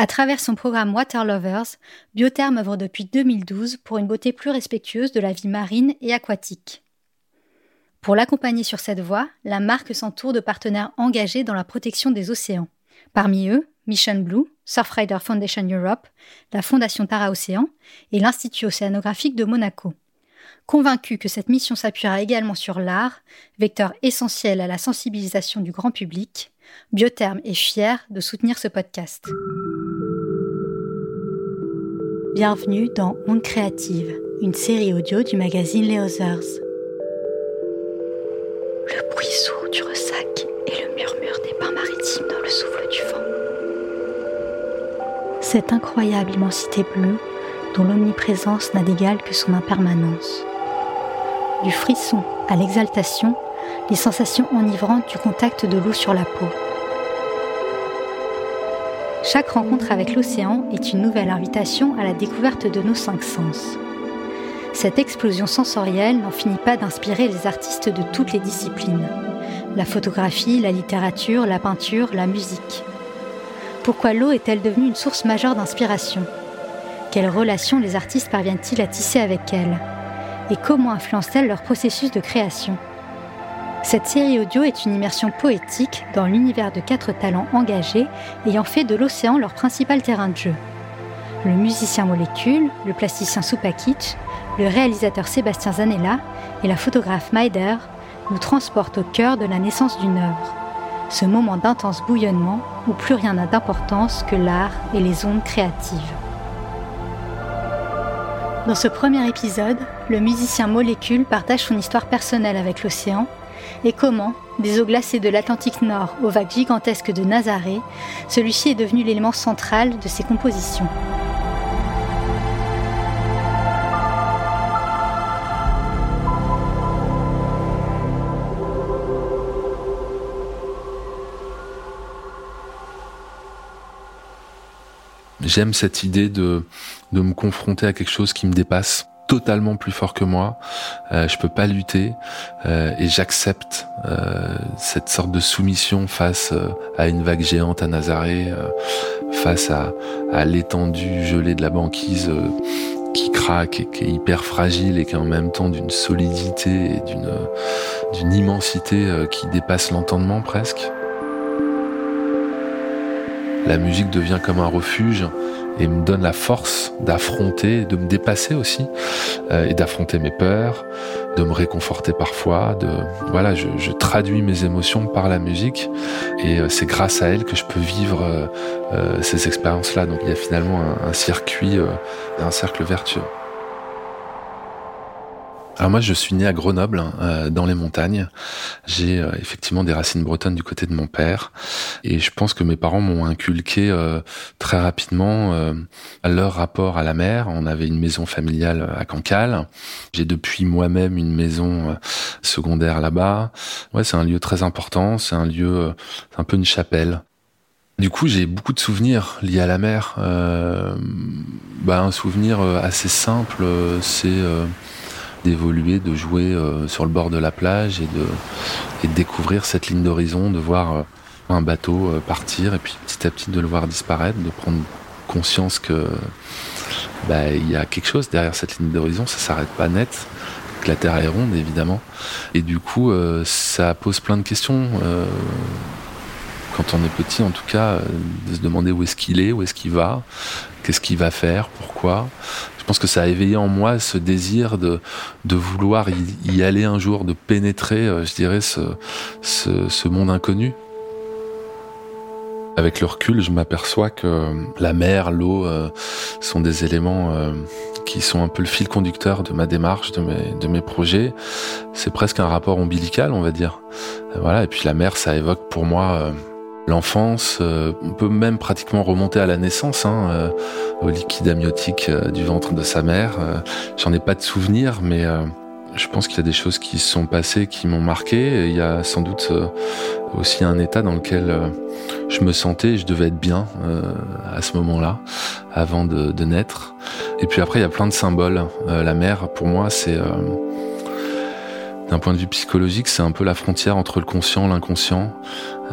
À travers son programme Water Lovers, Biotherm œuvre depuis 2012 pour une beauté plus respectueuse de la vie marine et aquatique. Pour l'accompagner sur cette voie, la marque s'entoure de partenaires engagés dans la protection des océans. Parmi eux, Mission Blue, Surfrider Foundation Europe, la Fondation Tara Océan et l'Institut océanographique de Monaco. Convaincu que cette mission s'appuiera également sur l'art, vecteur essentiel à la sensibilisation du grand public, Biotherm est fier de soutenir ce podcast. Bienvenue dans Onde Créative, une série audio du magazine Les Others. Le bruit sourd du ressac et le murmure des bains maritimes dans le souffle du vent. Cette incroyable immensité bleue dont l'omniprésence n'a d'égal que son impermanence. Du frisson à l'exaltation, les sensations enivrantes du contact de l'eau sur la peau. Chaque rencontre avec l'océan est une nouvelle invitation à la découverte de nos cinq sens. Cette explosion sensorielle n'en finit pas d'inspirer les artistes de toutes les disciplines. La photographie, la littérature, la peinture, la musique. Pourquoi l'eau est-elle devenue une source majeure d'inspiration? Quelles relations les artistes parviennent-ils à tisser avec elle? Et comment influence-t-elle leur processus de création? Cette série audio est une immersion poétique dans l'univers de quatre talents engagés ayant fait de l'océan leur principal terrain de jeu. Le musicien Molécule, le plasticien Supakic, le réalisateur Sébastien Zanella et la photographe Maider nous transportent au cœur de la naissance d'une œuvre. Ce moment d'intense bouillonnement où plus rien n'a d'importance que l'art et les ondes créatives. Dans ce premier épisode, le musicien Molécule partage son histoire personnelle avec l'océan et comment, des eaux glacées de l'Atlantique Nord aux vagues gigantesques de Nazaré, celui-ci est devenu l'élément central de ses compositions. J'aime cette idée de, de me confronter à quelque chose qui me dépasse totalement plus fort que moi. Euh, je peux pas lutter euh, et j'accepte euh, cette sorte de soumission face euh, à une vague géante à Nazaré, face à, à l'étendue gelée de la banquise qui craque et qui est hyper fragile et qui est en même temps d'une solidité et d'une d'une immensité qui dépasse l'entendement presque. La musique devient comme un refuge et me donne la force d'affronter, de me dépasser aussi, euh, et d'affronter mes peurs, de me réconforter parfois, voilà, je, traduis mes émotions par la musique, et euh, c'est grâce à elle que je peux vivre euh, ces expériences-là. Donc il y a finalement un, un circuit, un cercle vertueux. Alors moi, je suis né à Grenoble, hein, euh, dans les montagnes. J'ai euh, effectivement des racines bretonnes du côté de mon père, et je pense que mes parents m'ont inculqué euh, très rapidement leur rapport à la mer. On avait une maison familiale à Cancale. J'ai depuis moi-même une maison secondaire là-bas. Ouais, c'est un lieu très important. C'est un lieu, c'est un peu une chapelle. Du coup, j'ai beaucoup de souvenirs liés à la mer. bah, un souvenir assez simple, c'est d'évoluer, de jouer euh, sur le bord de la plage et de, découvrir cette ligne d'horizon, de voir euh, un bateau euh, partir et puis petit à petit de le voir disparaître, de prendre conscience que bah, il y a quelque chose derrière cette ligne d'horizon, ça s'arrête pas net, que la Terre est ronde évidemment, et du coup ça pose plein de questions. Quand on est petit, en tout cas, de se demander où est-ce qu'il est, où est-ce qu'il va, qu'est-ce qu'il va faire, pourquoi. Je pense que ça a éveillé en moi ce désir de, de vouloir y, aller un jour, de pénétrer, euh, je dirais, ce, ce, monde inconnu. Avec le recul, je m'aperçois que la mer, l'eau euh, sont des éléments euh, qui sont un peu le fil conducteur de ma démarche, de mes, de mes projets. C'est presque un rapport ombilical, on va dire. Voilà. Et puis la mer, ça évoque pour moi l'enfance, euh, on peut même pratiquement remonter à la naissance, hein, euh, au liquide amniotique euh, du ventre de sa mère. J'en ai pas de souvenir, mais je pense qu'il y a des choses qui se sont passées qui m'ont marqué. il y a sans doute aussi un état dans lequel je me sentais, je devais être bien à ce moment-là, avant de, de, naître. Et puis après, il y a plein de symboles. la mère, pour moi, c'est d'un point de vue psychologique, c'est un peu la frontière entre le conscient et l'inconscient.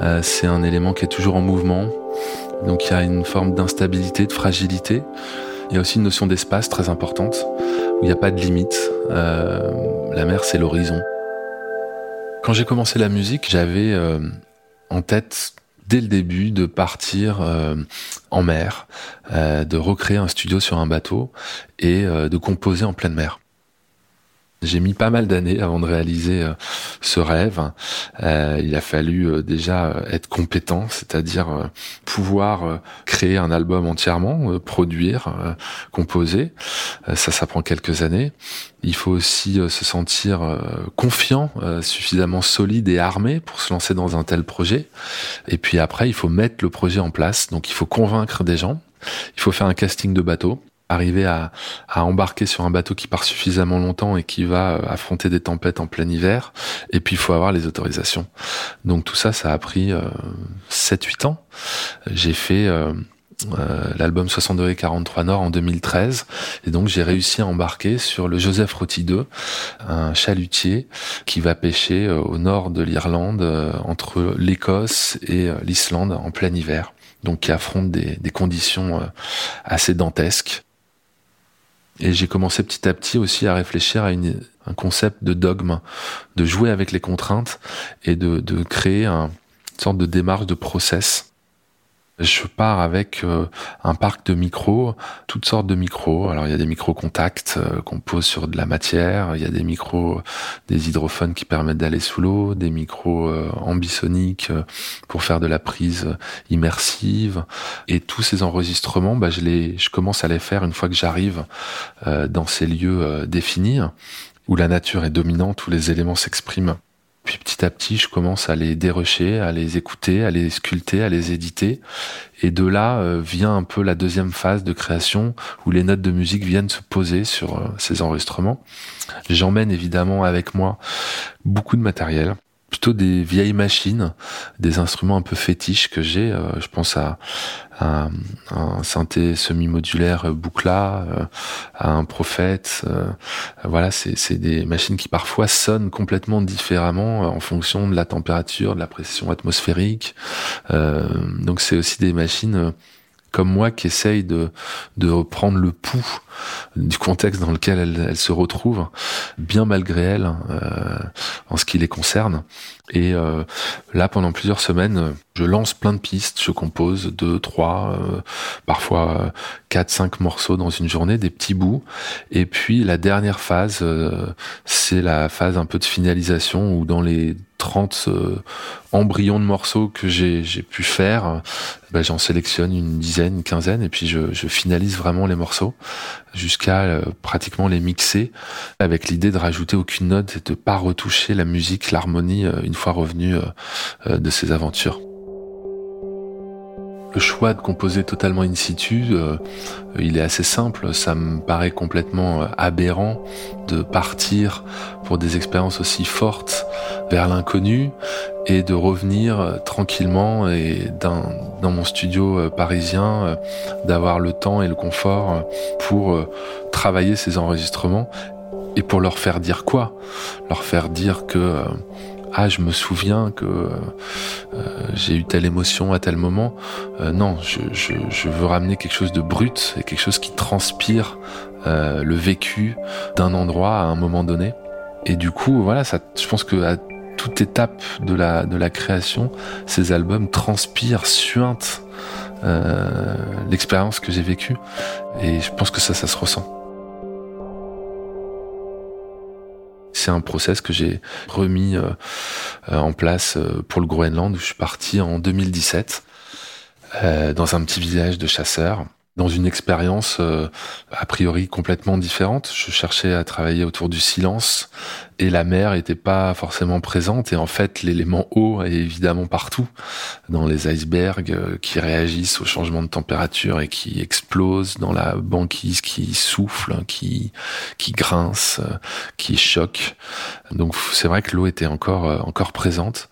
Euh, c'est un élément qui est toujours en mouvement. Donc il y a une forme d'instabilité, de fragilité. Il y a aussi une notion d'espace très importante, où il n'y a pas de limite. Euh, la mer, c'est l'horizon. Quand j'ai commencé la musique, j'avais euh, en tête dès le début de partir en mer, de recréer un studio sur un bateau et de composer en pleine mer. J'ai mis pas mal d'années avant de réaliser euh, ce rêve. Euh, il a fallu euh, déjà être compétent, c'est-à-dire pouvoir créer un album entièrement, produire, composer. ça, ça prend quelques années. Il faut aussi se sentir confiant, suffisamment solide et armé pour se lancer dans un tel projet. Et puis après, il faut mettre le projet en place. Donc il faut convaincre des gens. Il faut faire un casting de bateau arriver à, embarquer sur un bateau qui part suffisamment longtemps et qui va euh, affronter des tempêtes en plein hiver. Et puis il faut avoir les autorisations. Donc tout ça, ça a pris euh, 7-8 ans. J'ai fait euh, euh l'album 62 43 Nord en 2013 et donc j'ai réussi à embarquer sur le Joseph Roti 2, un chalutier qui va pêcher euh, au nord de l'Irlande entre l'Écosse et l'Islande en plein hiver donc qui affronte des, des conditions assez dantesques. Et j'ai commencé petit à petit aussi à réfléchir à un concept de dogme, de jouer avec les contraintes et de, de créer un, une sorte de démarche de process je pars avec euh, un parc de micros, toutes sortes de micros. Alors il y a des micros contacts euh, qu'on pose sur de la matière, il y a des micros, des hydrophones qui permettent d'aller sous l'eau, des micros euh, ambisoniques pour faire de la prise immersive. Et tous ces enregistrements, bah, je les, je commence à les faire une fois que j'arrive dans ces lieux définis où la nature est dominante, où les éléments s'expriment petit à petit, je commence à les dérocher, à les écouter, à les sculpter, à les éditer. Et de là euh, vient un peu la deuxième phase de création où les notes de musique viennent se poser sur euh, ces enregistrements. J'emmène évidemment avec moi beaucoup de matériel plutôt des vieilles machines, des instruments un peu fétiches que j'ai. Euh, je pense à, un synthé semi-modulaire Boucla, euh, à un prophète. Euh, voilà, c'est des machines qui parfois sonnent complètement différemment en fonction de la température, de la pression atmosphérique. donc c'est aussi des machines comme moi qui essaye de, de reprendre le pouls du contexte dans lequel elle, elle se retrouve, bien malgré elle, euh, en ce qui les concerne. Et euh, là, pendant plusieurs semaines, je lance plein de pistes, je compose deux, trois, euh, parfois euh, quatre, cinq morceaux dans une journée, des petits bouts. Et puis la dernière phase, c'est la phase un peu de finalisation où dans les 30 embryons de morceaux que j'ai pu faire, ben, j'en sélectionne une dizaine, une quinzaine, et puis je, finalise vraiment les morceaux jusqu'à euh, pratiquement les mixer avec l'idée de rajouter aucune note et de pas retoucher la musique, l'harmonie euh, une fois revenu euh, de ces aventures. Choix de composer totalement in situ, il est assez simple. Ça me paraît complètement aberrant de partir pour des expériences aussi fortes vers l'inconnu et de revenir euh, tranquillement et dans, mon studio euh, parisien, euh, d'avoir le temps et le confort pour travailler ces enregistrements et pour leur faire dire quoi? Leur faire dire que ah je me souviens que j'ai eu telle émotion à tel moment. non, je, veux ramener quelque chose de brut et quelque chose qui transpire le vécu d'un endroit à un moment donné. Et du coup, voilà, ça, je pense que à toute étape de la, de la création, ces albums transpirent, suintent euh, l'expérience que j'ai vécue. Et je pense que ça, ça se ressent. C'est un process que j'ai remis euh, euh, en place pour le Groenland où je suis parti en 2017 dans un petit village de chasseurs dans une expérience a priori complètement différente. Je cherchais à travailler autour du silence, et la mer était pas forcément présente et en fait l'élément eau est évidemment partout dans les icebergs euh, qui réagissent au changement de température et qui explosent dans la banquise qui souffle qui qui grince euh, qui choque. Donc c'est vrai que l'eau était encore euh, encore présente.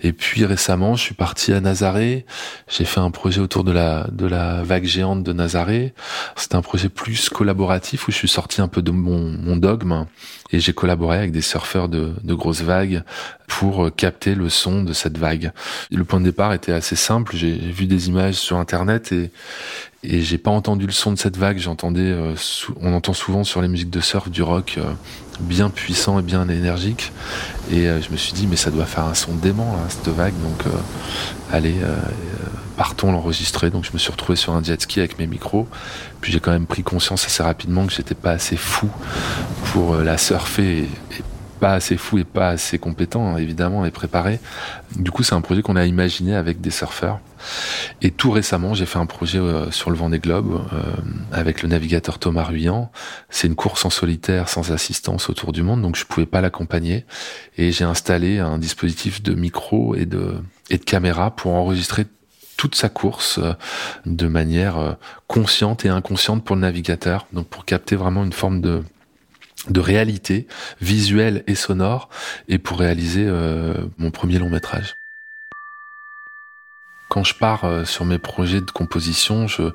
Et puis récemment je suis parti à Nazaré. J'ai fait un projet autour de la de la vague géante de Nazaré. C'était un projet plus collaboratif où je suis sorti un peu de mon, dogme et j'ai collaboré avec des surfeurs de, de grosses vagues pour capter le son de cette vague. Le point de départ était assez simple. J'ai vu des images sur Internet et, et j'ai pas entendu le son de cette vague. J'entendais, euh, on entend souvent sur les musiques de surf du rock euh, bien puissant et bien énergique. Et euh, je me suis dit, mais ça doit faire un son dément hein, cette vague. Donc, allez, partons l'enregistrer. Donc, je me suis retrouvé sur un jet ski avec mes micros. Puis j'ai quand même pris conscience assez rapidement que j'étais pas assez fou pour la surfer et, pas assez fou et pas assez compétent, hein, évidemment, et préparé. Du coup, c'est un projet qu'on a imaginé avec des surfeurs. Et tout récemment, j'ai fait un projet euh, sur le vent des globes euh, avec le navigateur Thomas Ruyant. C'est une course en solitaire sans assistance autour du monde, donc je pouvais pas l'accompagner. Et j'ai installé un dispositif de micro et de, et de caméra pour enregistrer toute sa course euh, de manière consciente et inconsciente pour le navigateur, donc pour capter vraiment une forme de de réalité visuelle et sonore et pour réaliser mon premier long métrage quand je pars euh, sur mes projets de composition, je,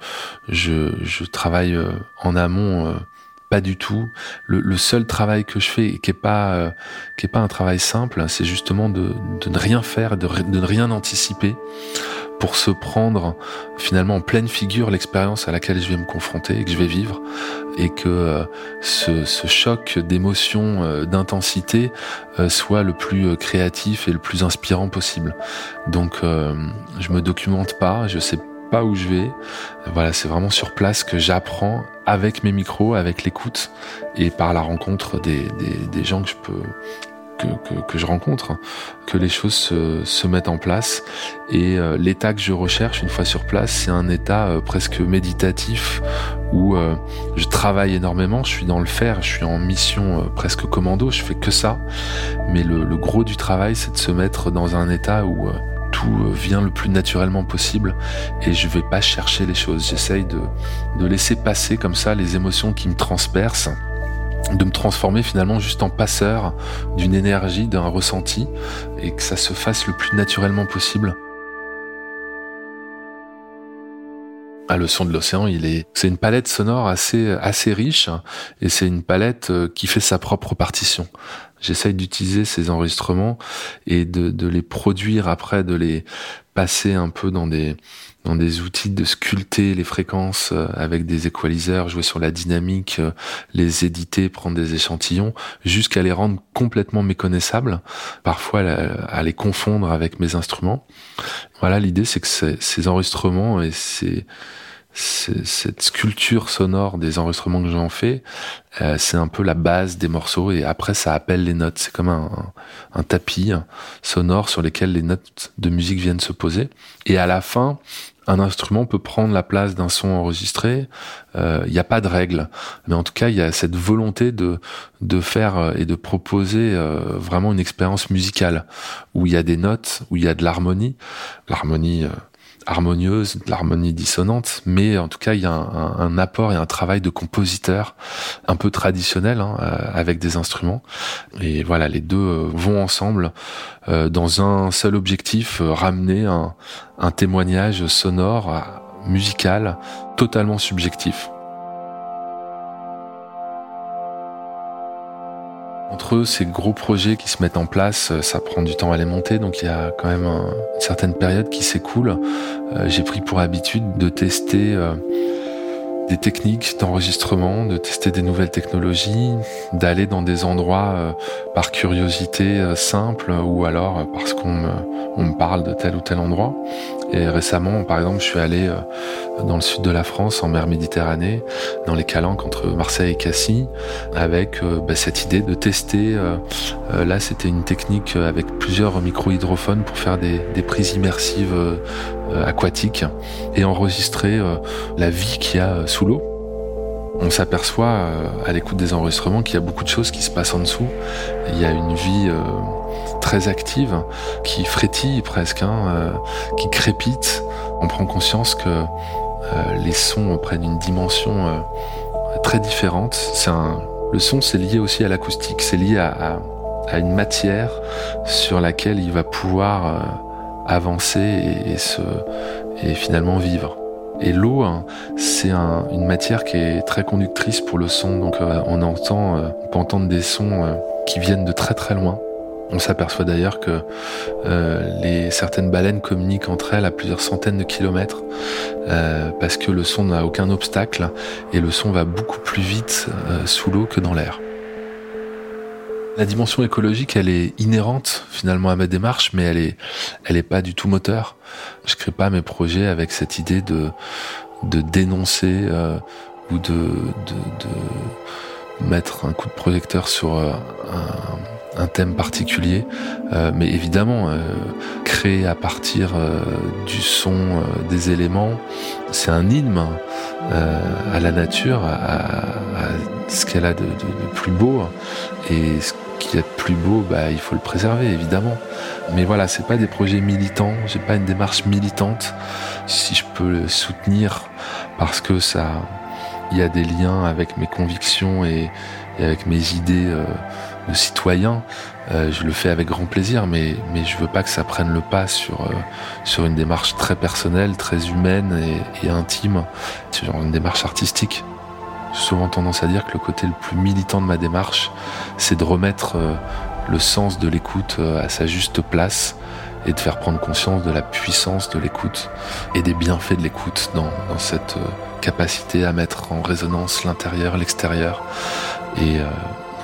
je, travaille euh, en amont euh, pas du tout. Le, le, seul travail que je fais, qui est pas qui est pas un travail simple, c'est justement de, de, ne rien faire, de, de ne rien anticiper pour se prendre finalement en pleine figure l'expérience à laquelle je vais me confronter et que je vais vivre et que euh, ce, choc d'émotion, euh, d'intensité euh, soit le plus créatif et le plus inspirant possible. Donc je me documente pas, je sais pas où je vais. Voilà, c'est vraiment sur place que j'apprends avec mes micros, avec l'écoute et par la rencontre des gens que je peux que, je rencontre, que les choses se, mettent en place. Et euh, l'état que je recherche une fois sur place, c'est un état euh, presque méditatif où euh, je travaille énormément, je suis dans le faire, je suis en mission presque commando, je fais que ça. Mais le, gros du travail, c'est de se mettre dans un état où tout vient le plus naturellement possible et je vais pas chercher les choses. J'essaye de, de laisser passer comme ça les émotions qui me transpercent de me transformer finalement juste en passeur d'une énergie, d'un ressenti, et que ça se fasse le plus naturellement possible. Ah, le son de l'océan, il est, c'est une palette sonore assez, assez riche, et c'est une palette euh, qui fait sa propre partition. J'essaye d'utiliser ces enregistrements et de, de les produire après, de les passer un peu dans des, dans des outils de sculpter les fréquences euh, avec des équaliseurs, jouer sur la dynamique, euh, les éditer, prendre des échantillons, jusqu'à les rendre complètement méconnaissables, parfois à les confondre avec mes instruments. Voilà, l'idée c'est que ces enregistrements et ces cette sculpture sonore des enregistrements que j'en fais, euh, c'est un peu la base des morceaux et après ça appelle les notes. C'est comme un, un, tapis sonore sur lequel les notes de musique viennent se poser. Et à la fin, un instrument peut prendre la place d'un son enregistré. Il euh, n'y a pas de règle, mais en tout cas, il y a cette volonté de de faire euh, et de proposer euh, vraiment une expérience musicale où il y a des notes, où il y a de l'harmonie, l'harmonie harmonieuse, de l'harmonie dissonante, mais en tout cas il y a un, apport et un travail de compositeur un peu traditionnel hein, euh, avec des instruments. Et voilà, les deux euh, vont ensemble euh, dans un seul objectif, ramener un témoignage sonore, musical, totalement subjectif. Entre eux, ces gros projets qui se mettent en place, euh, ça prend du temps à les monter, donc il y a quand même une certaine période qui s'écoule. Euh, j'ai pris pour habitude de tester euh, des techniques d'enregistrement, de tester des nouvelles technologies, d'aller dans des endroits par curiosité simple ou alors parce qu'on me, parle de tel ou tel endroit. Et récemment, par exemple, je suis allé euh, dans le sud de la France, en mer Méditerranée, dans les calanques entre Marseille et Cassis, avec euh, bah, cette idée de tester. Euh, là, c'était une technique avec plusieurs micro-hydrophones pour faire des, des prises immersives aquatiques et enregistrer la vie qu'il y a sous l'eau. On s'aperçoit à l'écoute des enregistrements qu'il y a beaucoup de choses qui se passent en dessous. Il y a une vie très active, qui frétille presque, hein, euh, qui crépite. On prend conscience que euh, les sons prennent une dimension euh, très différente. Le son, c'est lié aussi à l'acoustique, c'est lié à, une matière sur laquelle il va pouvoir avancer et finalement vivre. Et l'eau, hein, c'est une matière qui est très conductrice pour le son. Donc on entend, on peut entendre des sons qui viennent de très très loin. On s'aperçoit d'ailleurs que euh, certaines baleines communiquent entre elles à plusieurs centaines de kilomètres euh, parce que le son n'a aucun obstacle et le son va beaucoup plus vite euh, sous l'eau que dans l'air. La dimension écologique, elle est inhérente finalement à ma démarche, mais elle est, elle est pas du tout moteur. Je crée pas mes projets avec cette idée de, de dénoncer ou de, de, de, mettre un coup de projecteur sur un, un thème particulier, euh, mais évidemment, euh, créer à partir euh, du son des éléments, c'est un hymne à la nature, à, ce qu'elle a de, plus beau, et ce qu'il y a de plus beau, bah, il faut le préserver, évidemment. Mais voilà, c'est pas des projets militants, j'ai pas une démarche militante. Si je peux le soutenir parce que ça, il y a des liens avec mes convictions et, avec mes idées de citoyen, euh, je le fais avec grand plaisir, mais, mais je veux pas que ça prenne le pas sur, euh, une démarche très personnelle, très humaine et, intime, une démarche artistique. Souvent tendance à dire que le côté le plus militant de ma démarche, c'est de remettre euh, le sens de l'écoute à sa juste place et de faire prendre conscience de la puissance de l'écoute et des bienfaits de l'écoute dans, cette capacité à mettre en résonance l'intérieur, l'extérieur et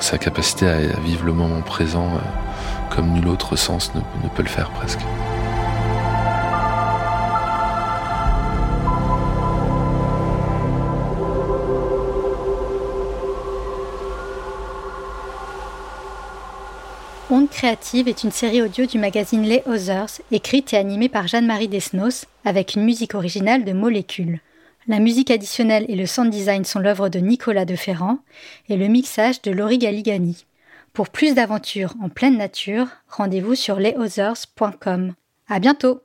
sa capacité à vivre le moment présent euh, comme nul autre sens ne, peut le faire presque. Onde créative est une série audio du magazine Les Others, écrite et animée par Jeanne-Marie Desnos, avec une musique originale de Molécules. La musique additionnelle et le sound design sont l'œuvre de Nicolas de Ferrand et le mixage de Laurie Galigani. Pour plus d'aventures en pleine nature, rendez-vous sur lesothers.com. À bientôt!